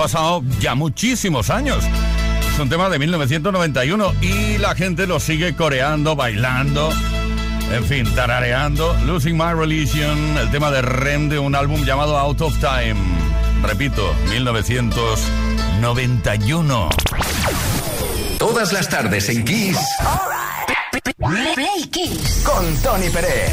Pasado ya muchísimos años. Es un tema de 1991 y la gente lo sigue coreando, bailando, en fin, tarareando. Losing My Religion, el tema de Rem de un álbum llamado Out of Time. Repito, 1991. Todas las tardes en Kiss. Play Kiss. Con Tony Pérez.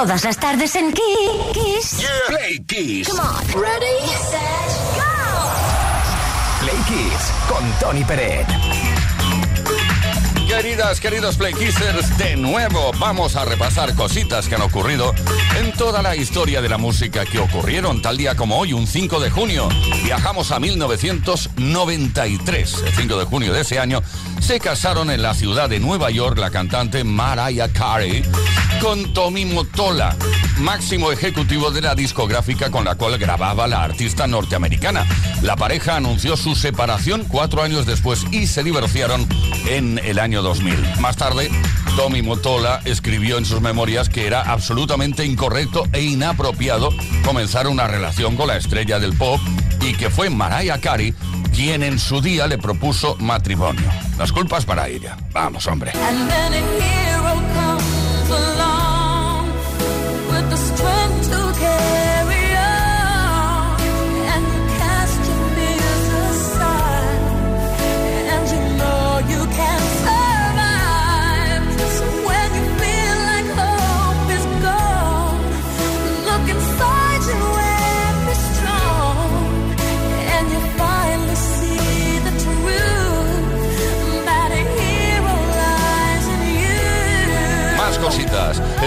Todas las tardes en Kiss. Play Kiss. Come on. Ready, set, go. Play Kiss con Tony Peret. Queridas, queridos Playkissers, de nuevo vamos a repasar cositas que han ocurrido en toda la historia de la música que ocurrieron tal día como hoy, un 5 de junio. Viajamos a 1993. El 5 de junio de ese año se casaron en la ciudad de Nueva York la cantante Mariah Carey con Tommy Motola, máximo ejecutivo de la discográfica con la cual grababa la artista norteamericana. La pareja anunció su separación cuatro años después y se divorciaron en el año 2000. Más tarde, Tommy Motola escribió en sus memorias que era absolutamente incorrecto e inapropiado comenzar una relación con la estrella del pop y que fue Mariah Carey quien en su día le propuso matrimonio. Las culpas para ella. Vamos, hombre.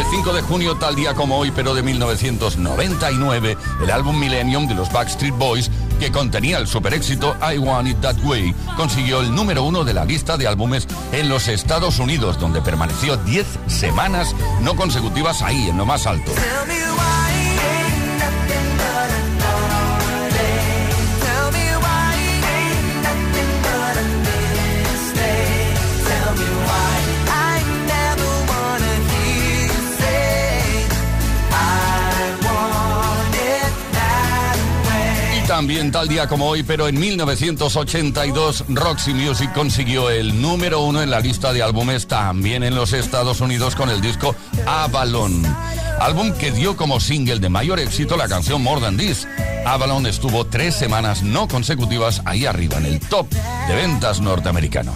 El 5 de junio, tal día como hoy, pero de 1999, el álbum Millennium de los Backstreet Boys, que contenía el super éxito I Want It That Way, consiguió el número uno de la lista de álbumes en los Estados Unidos, donde permaneció 10 semanas no consecutivas ahí, en lo más alto. También tal día como hoy, pero en 1982, Roxy Music consiguió el número uno en la lista de álbumes también en los Estados Unidos con el disco Avalon. Álbum que dio como single de mayor éxito la canción More Than This. Avalon estuvo tres semanas no consecutivas ahí arriba en el top de ventas norteamericano.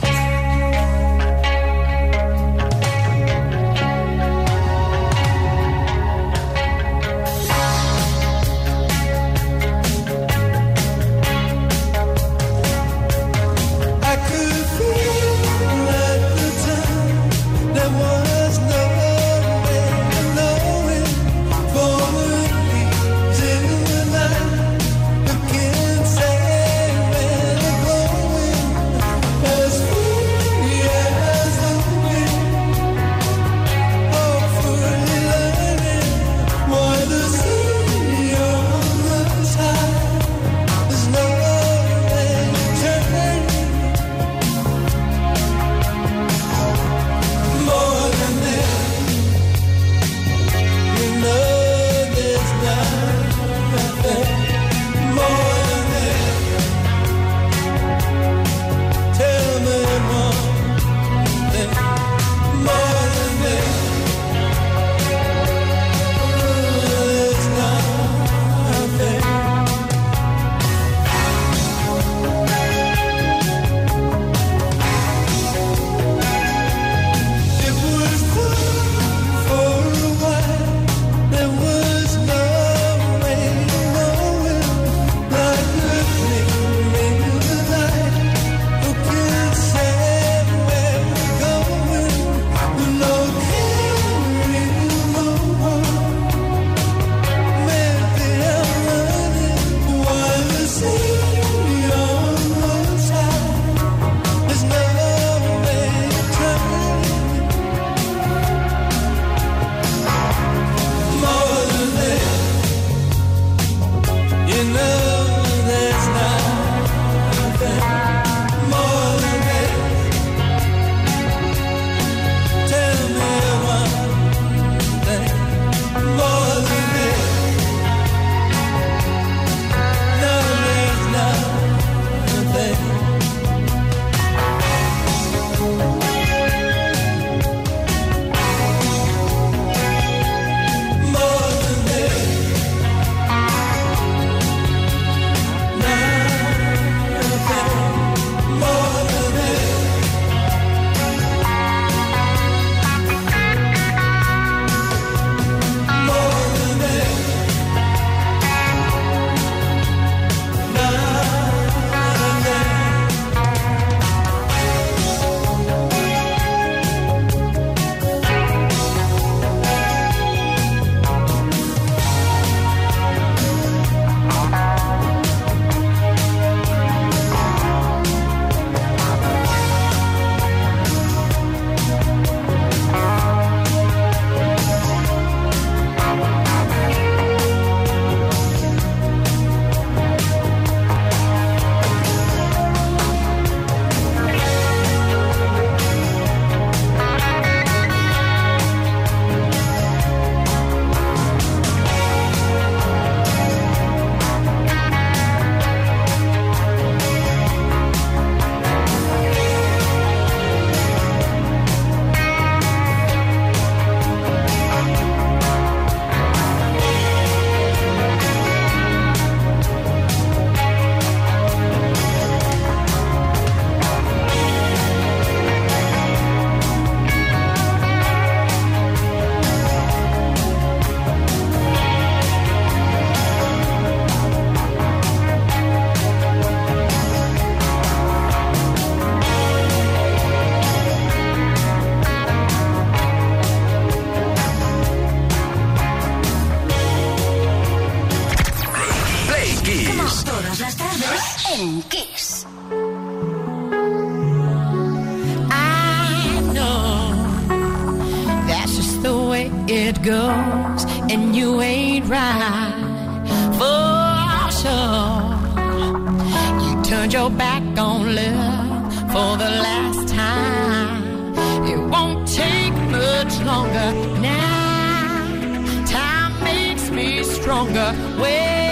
stronger. way.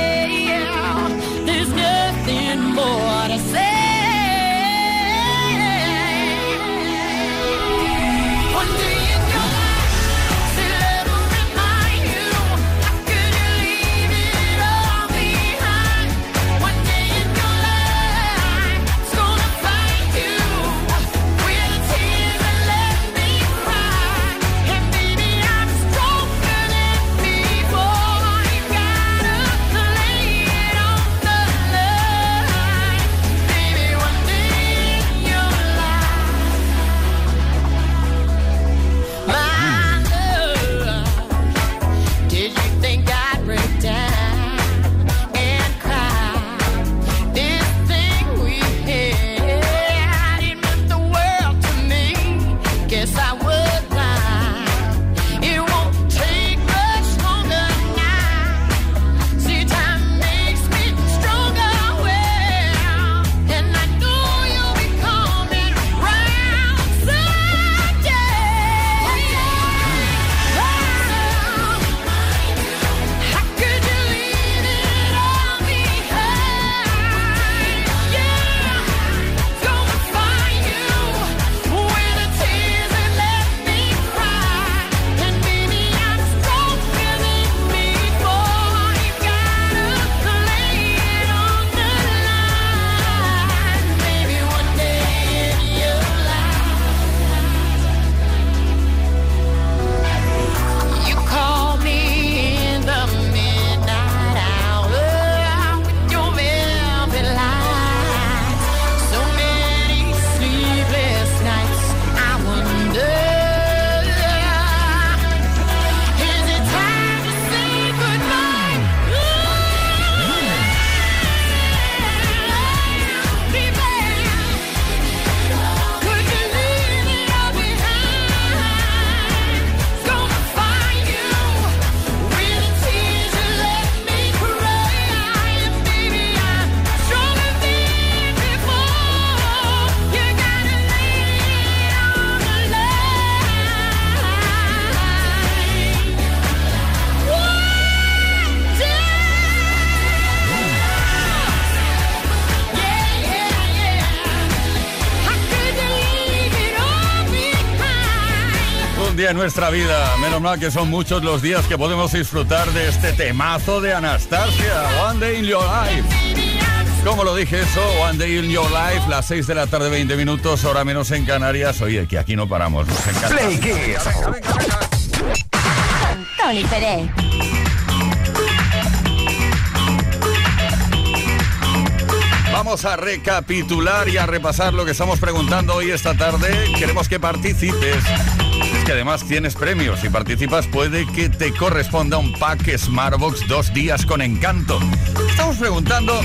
Nuestra vida, menos mal que son muchos los días que podemos disfrutar de este temazo de Anastasia, One Day in Your Life. Como lo dije eso, One Day in Your Life, las 6 de la tarde, 20 minutos, hora menos en Canarias. Oye, que aquí no paramos, nos encanta. Play Kiss. Con Tony Pérez. Vamos a recapitular y a repasar lo que estamos preguntando hoy esta tarde. Queremos que participes. Es que además tienes premios. Si participas puede que te corresponda un pack Smartbox dos días con encanto. Estamos preguntando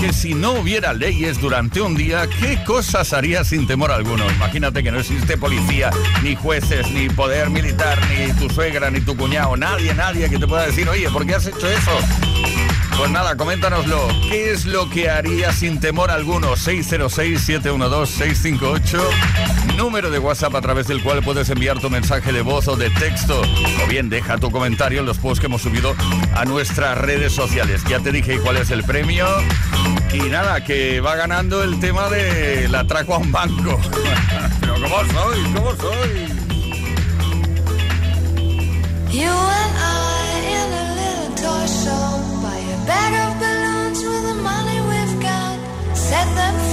que si no hubiera leyes durante un día, ¿qué cosas harías sin temor alguno? Imagínate que no existe policía, ni jueces, ni poder militar, ni tu suegra, ni tu cuñado, nadie, nadie que te pueda decir, oye, ¿por qué has hecho eso? Pues nada, coméntanoslo. ¿Qué es lo que harías sin temor alguno? 606-712-658. Número de WhatsApp a través del cual puedes enviar tu mensaje de voz o de texto. O bien deja tu comentario en los posts que hemos subido a nuestras redes sociales. Ya te dije cuál es el premio. Y nada, que va ganando el tema de la atraco a un banco. Pero ¿cómo soy? ¿Cómo soy? Bag of balloons with the money we've got. Set them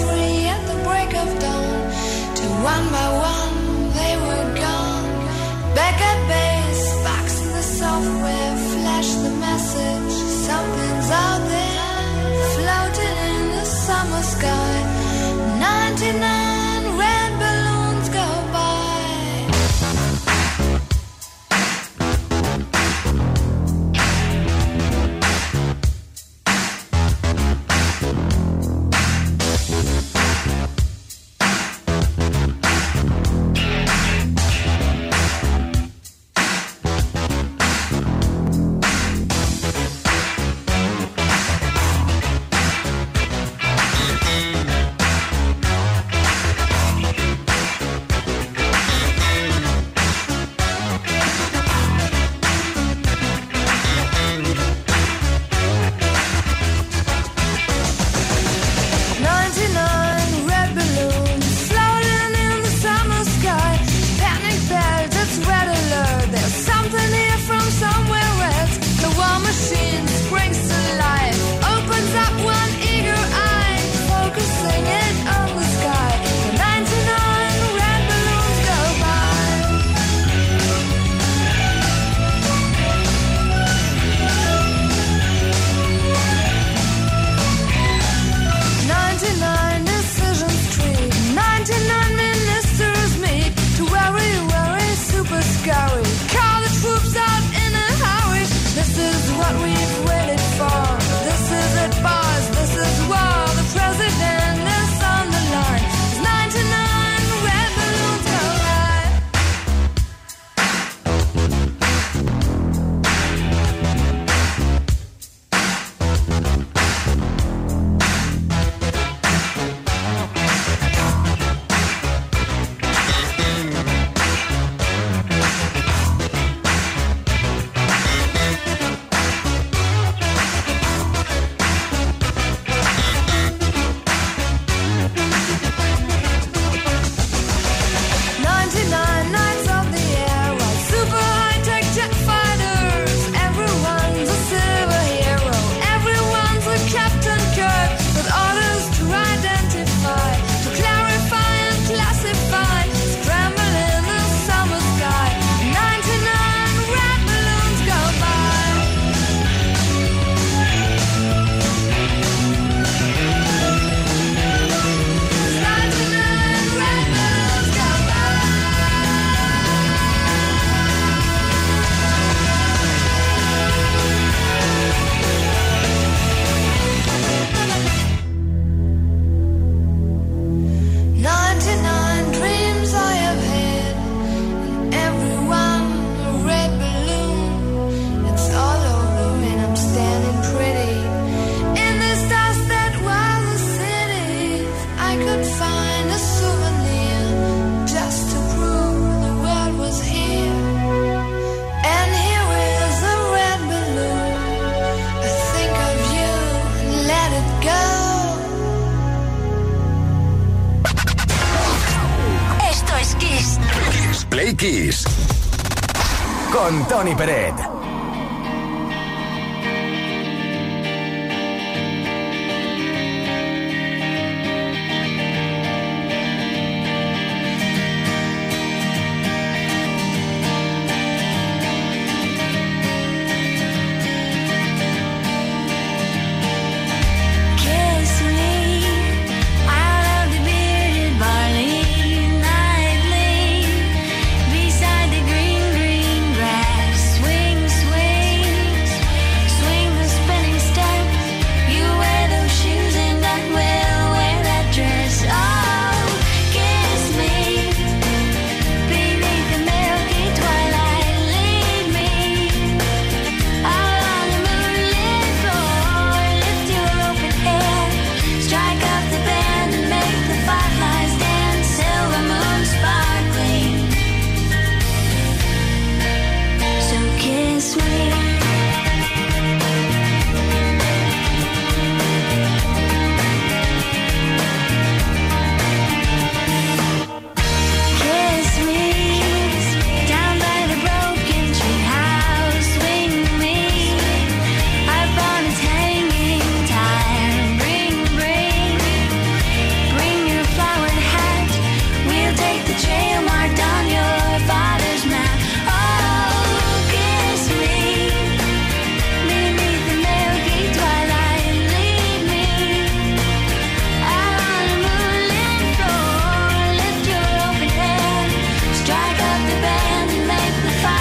band, make the fire.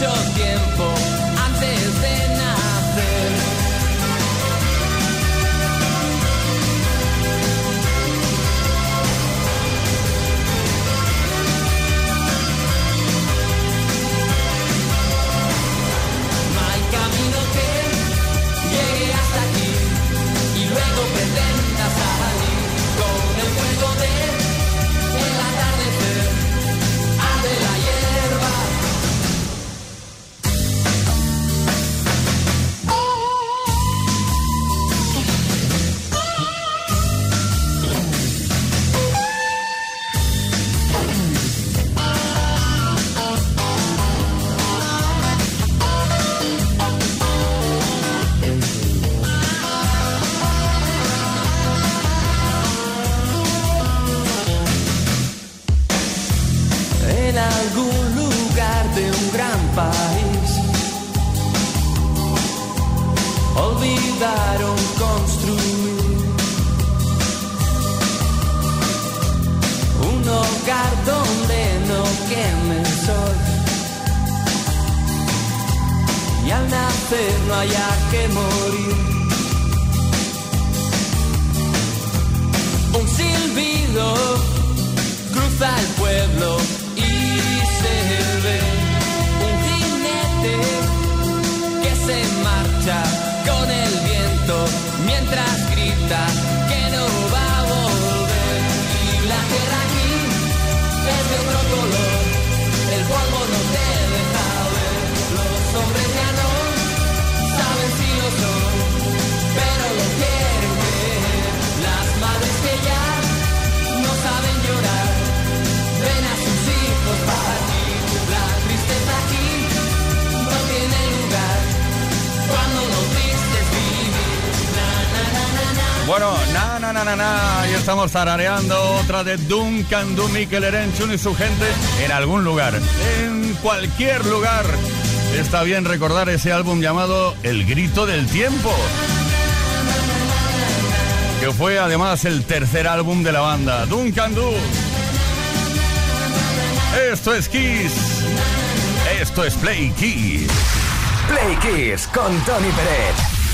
took Bueno, na, na, na, na, na, y estamos tarareando otra de Duncan Du Mikel Erenchun y su gente en algún lugar, en cualquier lugar. Está bien recordar ese álbum llamado El Grito del Tiempo, que fue además el tercer álbum de la banda, Duncan Du. Esto es Kiss, esto es Play Kiss. Play Kiss con Tony Pérez.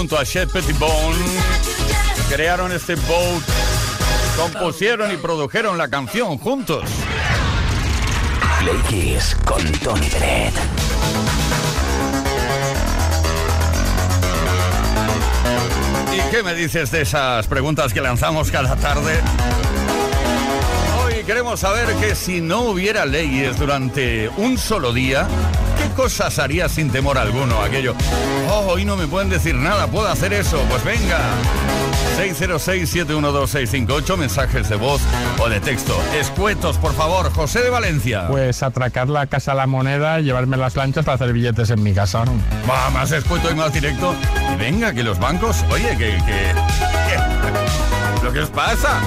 junto a Chet Pettibone crearon este boat, compusieron y produjeron la canción juntos. Play Kiss con Tony Dredd. ¿Y qué me dices de esas preguntas que lanzamos cada tarde? Hoy queremos saber que si no hubiera leyes durante un solo día, ¿qué cosas harías sin temor alguno? Aquello, oh, hoy no me pueden decir nada, puedo hacer eso. Pues venga. 606-712-658, mensajes de voz o de texto. Escuetos, por favor. José de Valencia. Pues atracar la casa a la moneda y llevarme las lanchas para hacer billetes en mi casa. ¿no? Va, más escueto y más directo. Y venga, que los bancos, oye, que... que, que- ¿Lo que os pasa?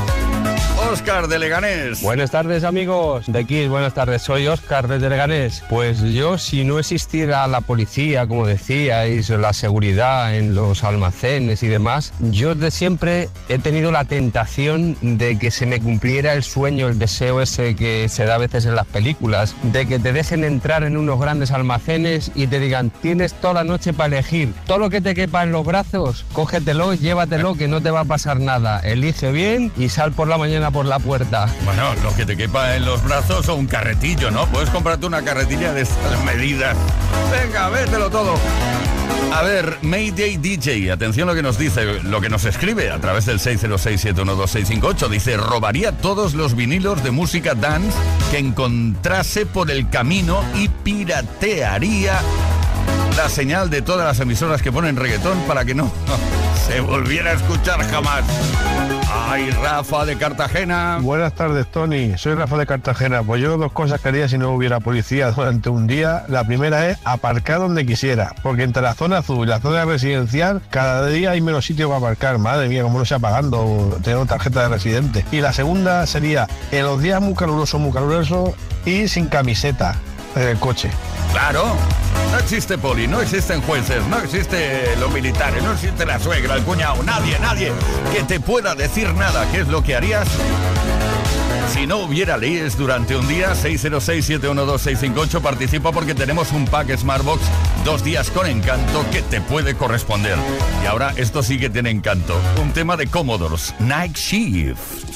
Oscar de Leganés. Buenas tardes amigos de Kiss, buenas tardes, soy Oscar desde Leganés. Pues yo si no existiera la policía, como decíais, la seguridad en los almacenes y demás, yo de siempre he tenido la tentación de que se me cumpliera el sueño, el deseo ese que se da a veces en las películas, de que te dejen entrar en unos grandes almacenes y te digan, tienes toda la noche para elegir, todo lo que te quepa en los brazos, cógetelo, llévatelo, que no te va a pasar nada, elige bien y sal por la mañana por la puerta. Bueno, lo que te quepa en los brazos o un carretillo, ¿no? Puedes comprarte una carretilla de estas medidas. Venga, vételo todo. A ver, Mayday DJ, atención lo que nos dice, lo que nos escribe a través del 606-712-658. Dice, robaría todos los vinilos de música dance que encontrase por el camino y piratearía la señal de todas las emisoras que ponen reggaetón para que no se volviera a escuchar jamás. Ay, Rafa de Cartagena. Buenas tardes, Tony. Soy Rafa de Cartagena. Pues yo dos cosas que haría si no hubiera policía durante un día. La primera es aparcar donde quisiera, porque entre la zona azul y la zona residencial cada día hay menos sitio para aparcar. Madre mía, como no sea pagando, tengo tarjeta de residente. Y la segunda sería en los días muy calurosos, muy calurosos y sin camiseta el coche. Claro, no existe poli, no existen jueces, no existe los militares, no existe la suegra, el cuñado, nadie, nadie que te pueda decir nada. ¿Qué es lo que harías? Si no hubiera leyes durante un día, 606-712-658, participa porque tenemos un pack Smartbox dos días con encanto que te puede corresponder. Y ahora esto sí que tiene encanto. Un tema de Commodores, Night Shift.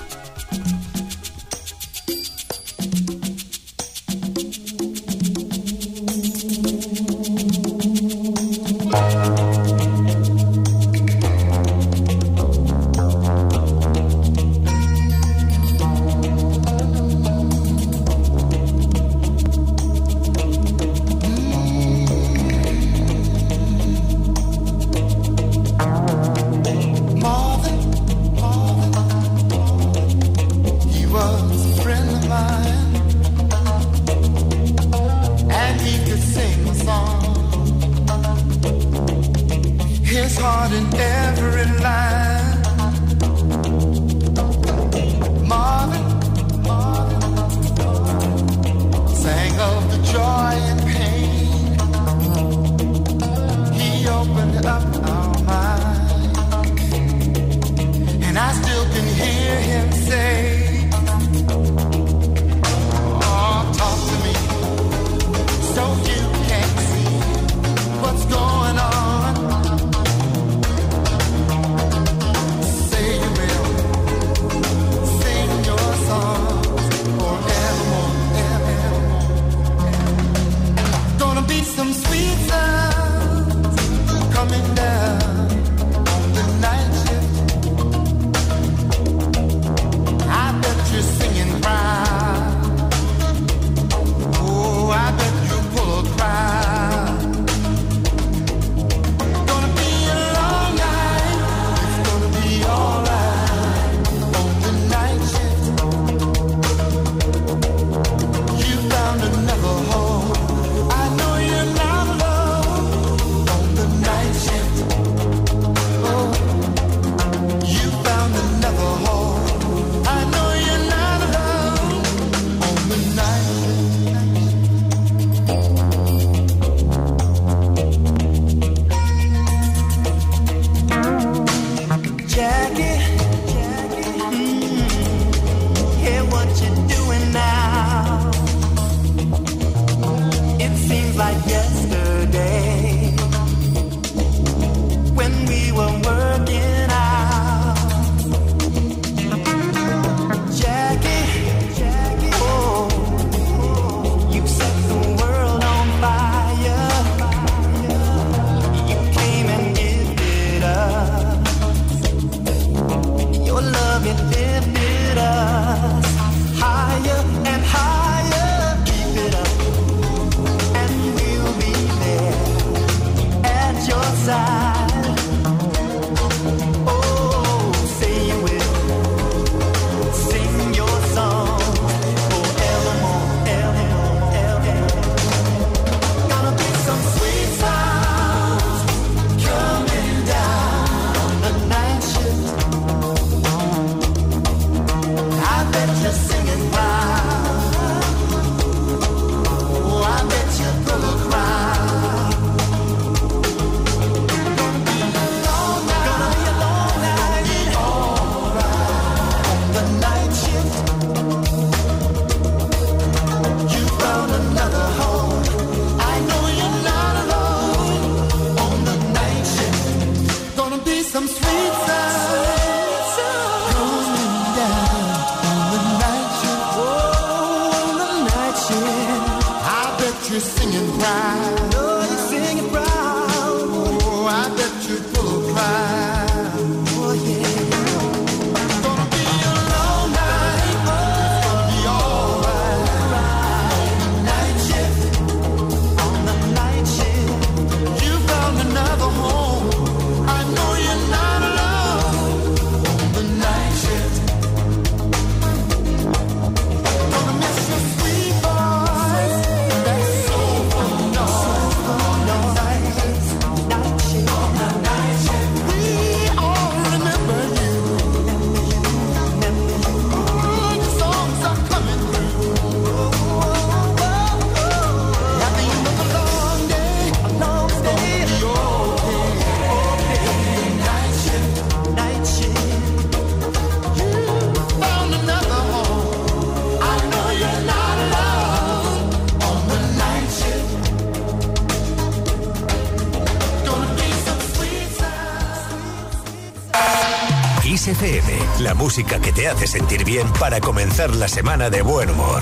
Música que te hace sentir bien para comenzar la semana de buen humor.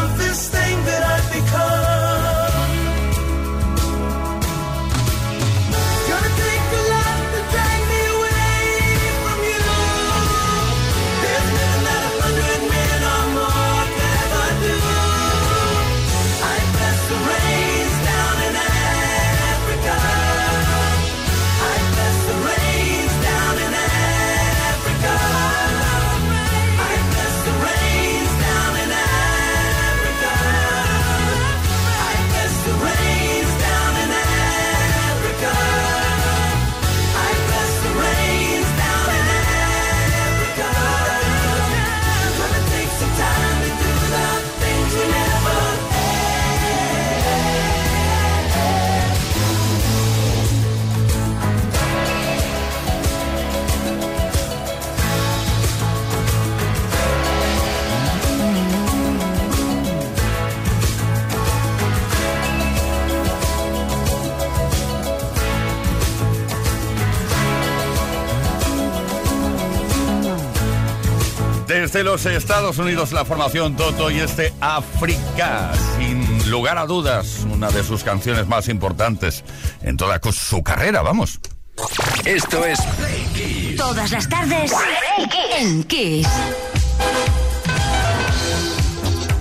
Desde los Estados Unidos, la formación Toto y este África, sin lugar a dudas, una de sus canciones más importantes en toda su carrera, vamos. Esto es Todas las tardes en Kiss.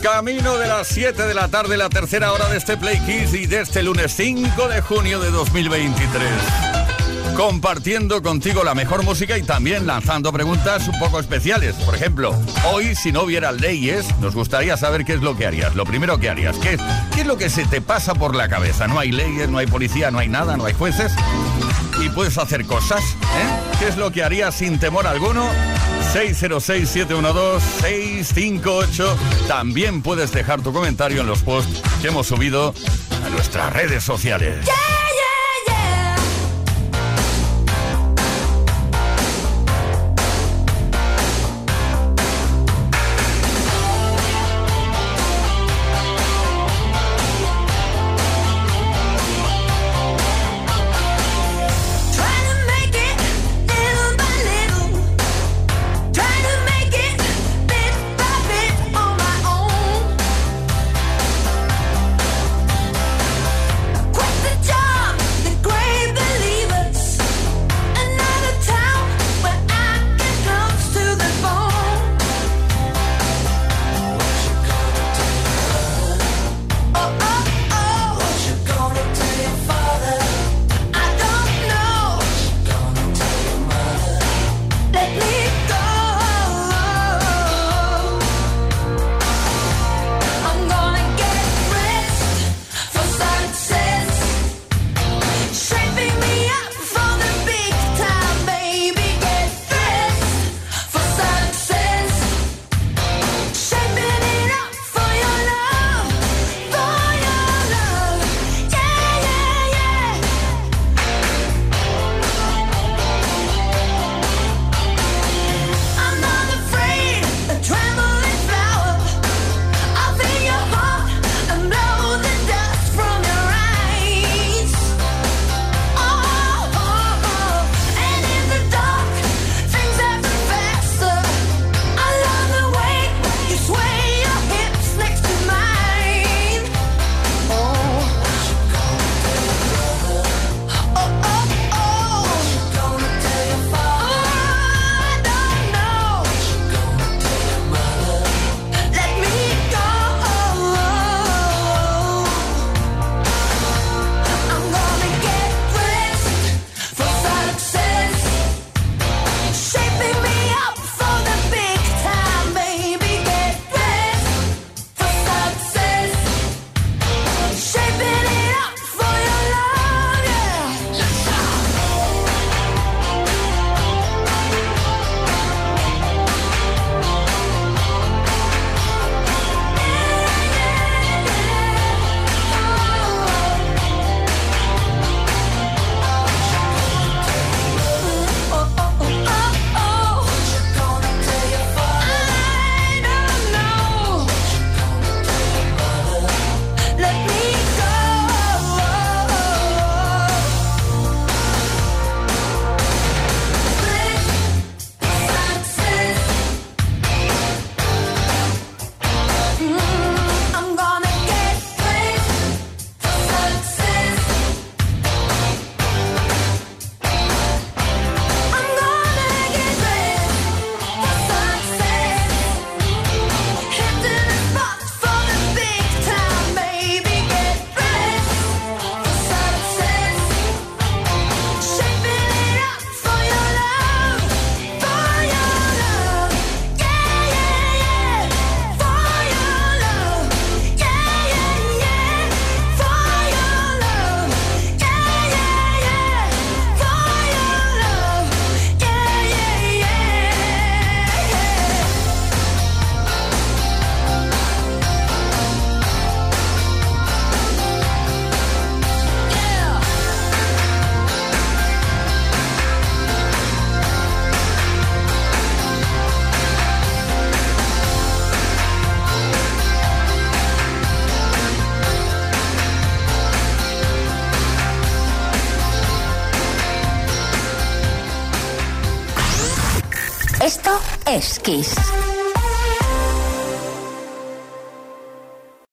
Camino de las 7 de la tarde, la tercera hora de este Play Kiss y de este lunes 5 de junio de 2023 compartiendo contigo la mejor música y también lanzando preguntas un poco especiales. Por ejemplo, hoy si no hubiera leyes, nos gustaría saber qué es lo que harías, lo primero que harías, qué, qué es lo que se te pasa por la cabeza. No hay leyes, no hay policía, no hay nada, no hay jueces. Y puedes hacer cosas, ¿eh? ¿Qué es lo que harías sin temor alguno? 606-712-658. También puedes dejar tu comentario en los posts que hemos subido a nuestras redes sociales. Kiss.